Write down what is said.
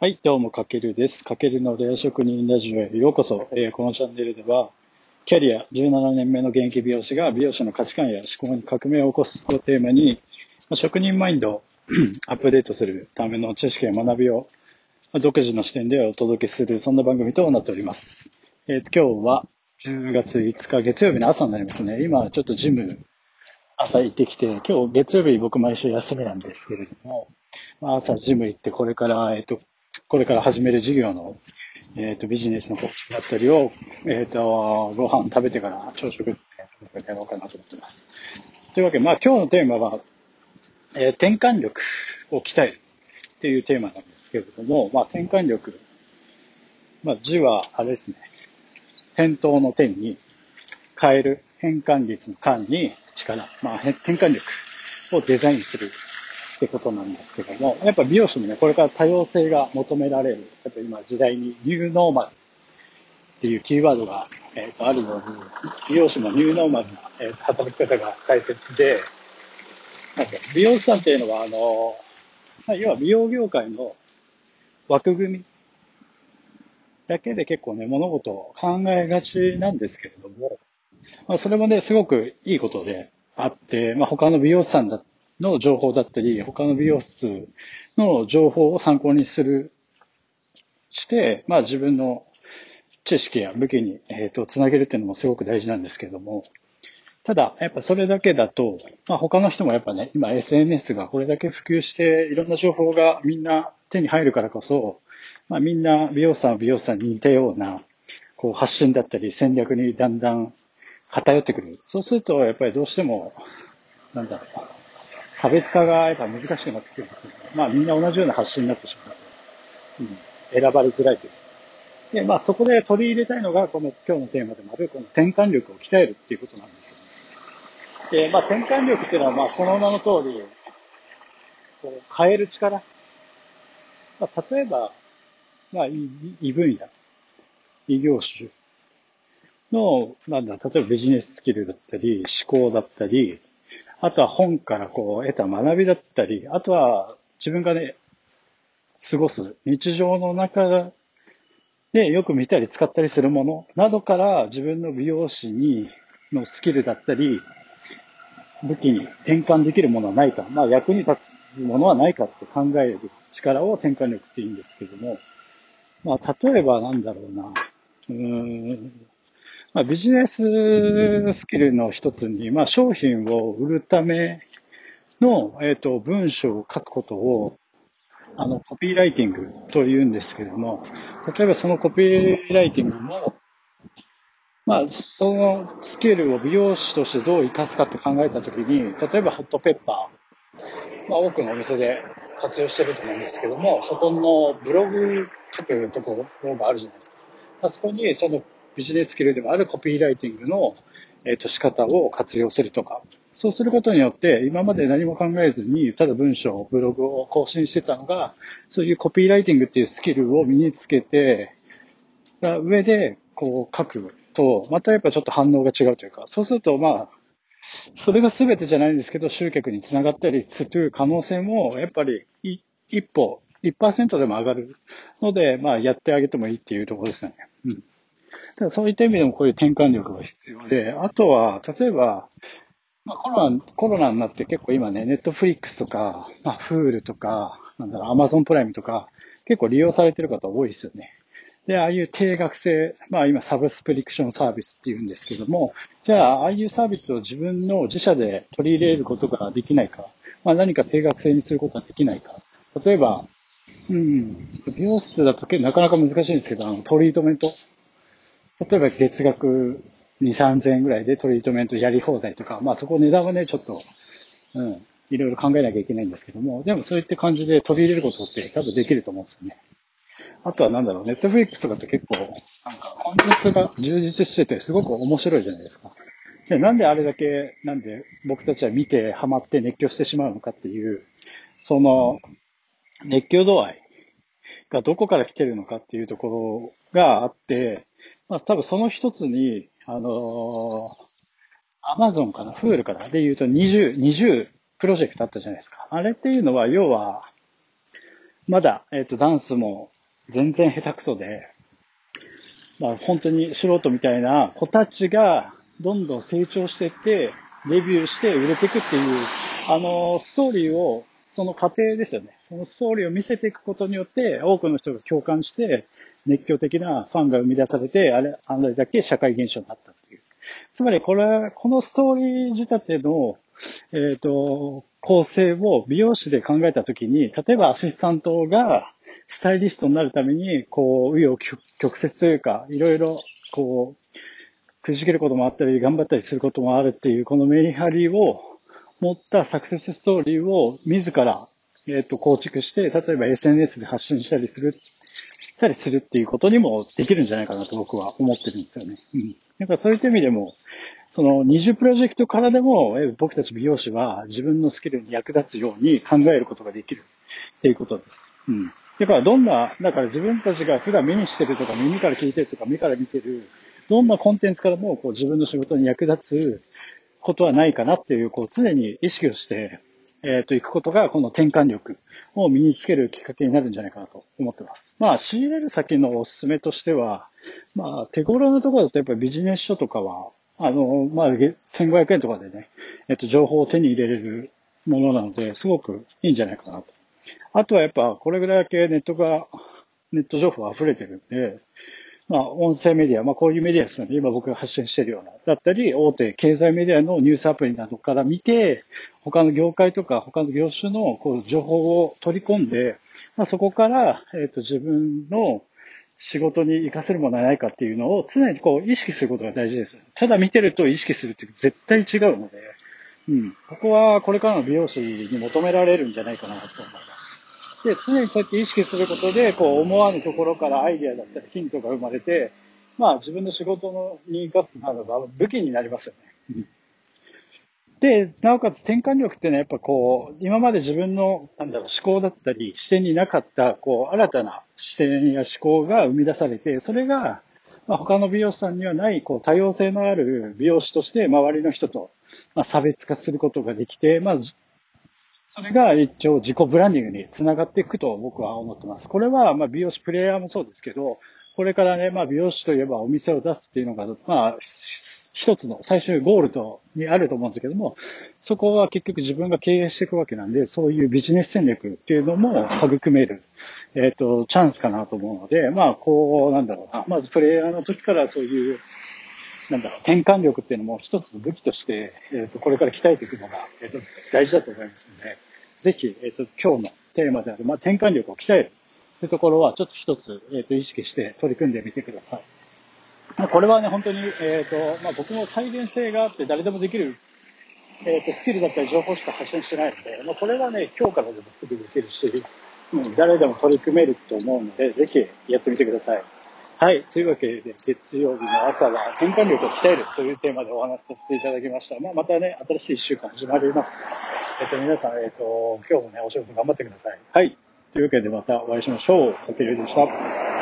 はい、どうも、かけるです。かけるのレア職人ラジオへようこそ。えー、このチャンネルでは、キャリア17年目の現役美容師が美容師の価値観や思考に革命を起こすをテーマに、ま、職人マインドを アップデートするための知識や学びを、ま、独自の視点でお届けする、そんな番組となっております。えー、今日は10月5日月曜日の朝になりますね。今ちょっとジム朝行ってきて、今日月曜日僕毎週休みなんですけれども、朝ジム行ってこれから、えっ、と、これから始める事業の、えっ、ー、と、ビジネスの構築だったりを、えっ、ー、と、ご飯食べてから朝食ですね、やろうかなと思ってます。というわけで、まあ今日のテーマは、えー、転換力を鍛えるっていうテーマなんですけれども、まあ転換力、まあ字はあれですね、返答の点に変える変換率の間に力、まあ転換力をデザインする。ってことなんですけども、やっぱ美容師もね、これから多様性が求められる、やっぱ今時代にニューノーマルっていうキーワードが、えー、とあるように、美容師もニューノーマルな、えー、働き方が大切で、なんか美容師さんっていうのは、あの、まあ、要は美容業界の枠組みだけで結構ね、物事を考えがちなんですけれども、まあ、それもね、すごくいいことであって、まあ、他の美容師さんだっての情報だったり、他の美容室の情報を参考にする、して、まあ自分の知識や武器に、えっ、ー、と、つなげるっていうのもすごく大事なんですけども、ただ、やっぱそれだけだと、まあ他の人もやっぱね、今 SNS がこれだけ普及して、いろんな情報がみんな手に入るからこそ、まあみんな美容師さんは美容師さんに似たような、こう発信だったり戦略にだんだん偏ってくる。そうすると、やっぱりどうしても、なんだろう、差別化がやっぱ難しくなってくるんですよね。まあみんな同じような発信になってしまう、うん、選ばれづらいという。で、まあそこで取り入れたいのが、この今日のテーマでもある、この転換力を鍛えるっていうことなんですよね。で、まあ転換力っていうのは、まあその名の通り、こう変える力。まあ、例えば、まあ異分野、異業種の、なんだ、例えばビジネススキルだったり、思考だったり、あとは本からこう得た学びだったり、あとは自分がね、過ごす日常の中でよく見たり使ったりするものなどから自分の美容師にのスキルだったり、武器に転換できるものはないか、まあ役に立つものはないかって考える力を転換力って言うんですけども、まあ例えばなんだろうな、うーん、まあ、ビジネススキルの一つに、まあ、商品を売るための、えっ、ー、と、文章を書くことを、あの、コピーライティングと言うんですけれども、例えばそのコピーライティングも、まあ、そのスキルを美容師としてどう活かすかって考えたときに、例えばホットペッパー、まあ、多くのお店で活用してると思うんですけども、そこのブログ書くところがあるじゃないですか。あそこにそのビジネススキルでもあるコピーライティングの、えっ、と、仕方を活用するとか、そうすることによって、今まで何も考えずに、ただ文章、ブログを更新してたのが、そういうコピーライティングっていうスキルを身につけて、上で、こう書くと、またやっぱちょっと反応が違うというか、そうすると、まあ、それが全てじゃないんですけど、集客につながったりする可能性も、やっぱり、一歩、1%でも上がるので、まあ、やってあげてもいいっていうところですよね。うん。ただそういった意味でもこういう転換力が必要で、あとは、例えば、まあ、コロナ、コロナになって結構今ね、ネットフリックスとか、まあ、フールとか、なんだろう、アマゾンプライムとか、結構利用されてる方多いですよね。で、ああいう定額制、まあ今サブスプリクションサービスって言うんですけども、じゃあ、ああいうサービスを自分の自社で取り入れることができないか、まあ何か定額制にすることができないか。例えば、うん、美容室だとなかなか難しいんですけど、あの、トリートメント例えば月額2、3000円ぐらいでトリートメントやり放題とか、まあそこ値段はね、ちょっと、うん、いろいろ考えなきゃいけないんですけども、でもそういった感じで取り入れることって多分できると思うんですよね。あとはなんだろう、ネットフリックスとかって結構、なんかコンテンツが充実しててすごく面白いじゃないですか。で、なんであれだけ、なんで僕たちは見てハマって熱狂してしまうのかっていう、その、熱狂度合いがどこから来てるのかっていうところがあって、まあ多分その一つに、あのアマゾンかな、フールかなで言うと20、20プロジェクトあったじゃないですか。あれっていうのは、要は、まだ、えっ、と、ダンスも全然下手くそで、まあ、本当に素人みたいな子たちがどんどん成長していって、デビューして売れていくっていう、あの、ストーリーを、その過程ですよね。そのストーリーを見せていくことによって、多くの人が共感して、熱狂的なファンが生み出されて、あれ、あれだけ社会現象になったっていう。つまり、これ、このストーリー仕立ての、えっ、ー、と、構成を美容師で考えたときに、例えばアシスタントがスタイリストになるために、こう、紆余曲折というか、いろいろ、こう、くじけることもあったり、頑張ったりすることもあるっていう、このメリハリを持ったサクセスストーリーを自ら、えっ、ー、と、構築して、例えば SNS で発信したりする、たりするっていうことにもできるんじゃないかなと僕は思ってるんですよね。うん。だかそういった意味でも、その20プロジェクトからでも、僕たち美容師は自分のスキルに役立つように考えることができるっていうことです。うん。だからどんな、だから自分たちが普段目にしてるとか耳から聞いてるとか目から見てる、どんなコンテンツからもこう自分の仕事に役立つことはないかなっていう、こう常に意識をして、えっ、ー、と、行くことが、この転換力を身につけるきっかけになるんじゃないかなと思ってます。まあ、仕入れる先のおすすめとしては、まあ、手頃なところだとやっぱりビジネス書とかは、あの、まあ、1500円とかでね、えっ、と、情報を手に入れれるものなので、すごくいいんじゃないかなと。あとはやっぱ、これぐらいだけネットが、ネット情報溢れてるんで、まあ、音声メディア、まあ、こういうメディアですよね。今僕が発信してるような。だったり、大手経済メディアのニュースアプリなどから見て、他の業界とか他の業種のこう情報を取り込んで、まあ、そこから、えっ、と、自分の仕事に活かせるものはないかっていうのを常にこう意識することが大事です。ただ見てると意識するって絶対違うので、うん。ここはこれからの美容師に求められるんじゃないかなと思います。で、常にそうやって意識することで、こう思わぬところからアイデアだったりヒントが生まれて、まあ自分の仕事のに活かすならば武器になりますよね。で、なおかつ転換力っていうのはやっぱこう、今まで自分の、なんだろう、思考だったり、視点になかった、こう、新たな視点や思考が生み出されて、それが、まあ、他の美容師さんにはない、こう、多様性のある美容師として周りの人と、まあ、差別化することができて、まあ、それが一応自己ブランディングにつながっていくと僕は思ってます。これはまあ美容師プレイヤーもそうですけど、これからね、まあ美容師といえばお店を出すっていうのが、まあ、一つの最終ゴールと、にあると思うんですけども、そこは結局自分が経営していくわけなんで、そういうビジネス戦略っていうのも育める、えっ、ー、と、チャンスかなと思うので、まあ、こう、なんだろうな、まずプレイヤーの時からそういう、なんだろう、転換力っていうのも一つの武器として、えっ、ー、と、これから鍛えていくのが、えっ、ー、と、大事だと思いますので、ぜひ、えっ、ー、と、今日のテーマである、まあ、転換力を鍛えるというところは、ちょっと一つ、えっ、と、意識して取り組んでみてください。まあ、これはね、本当に、えっ、と、まあ、僕も再現性があって誰でもできる、えっ、と、スキルだったり情報しか発信してないので、まあ、これはね、今日からでもすぐできるし、うん、誰でも取り組めると思うので、ぜひやってみてください。はい。というわけで、月曜日の朝は転換力を鍛えるというテーマでお話しさせていただきました。まあ、またね、新しい1週間始まります。えっと、皆さん、えっと、今日もね、お仕事頑張ってください。はい。というわけでまたお会いしましょう。さてるでした。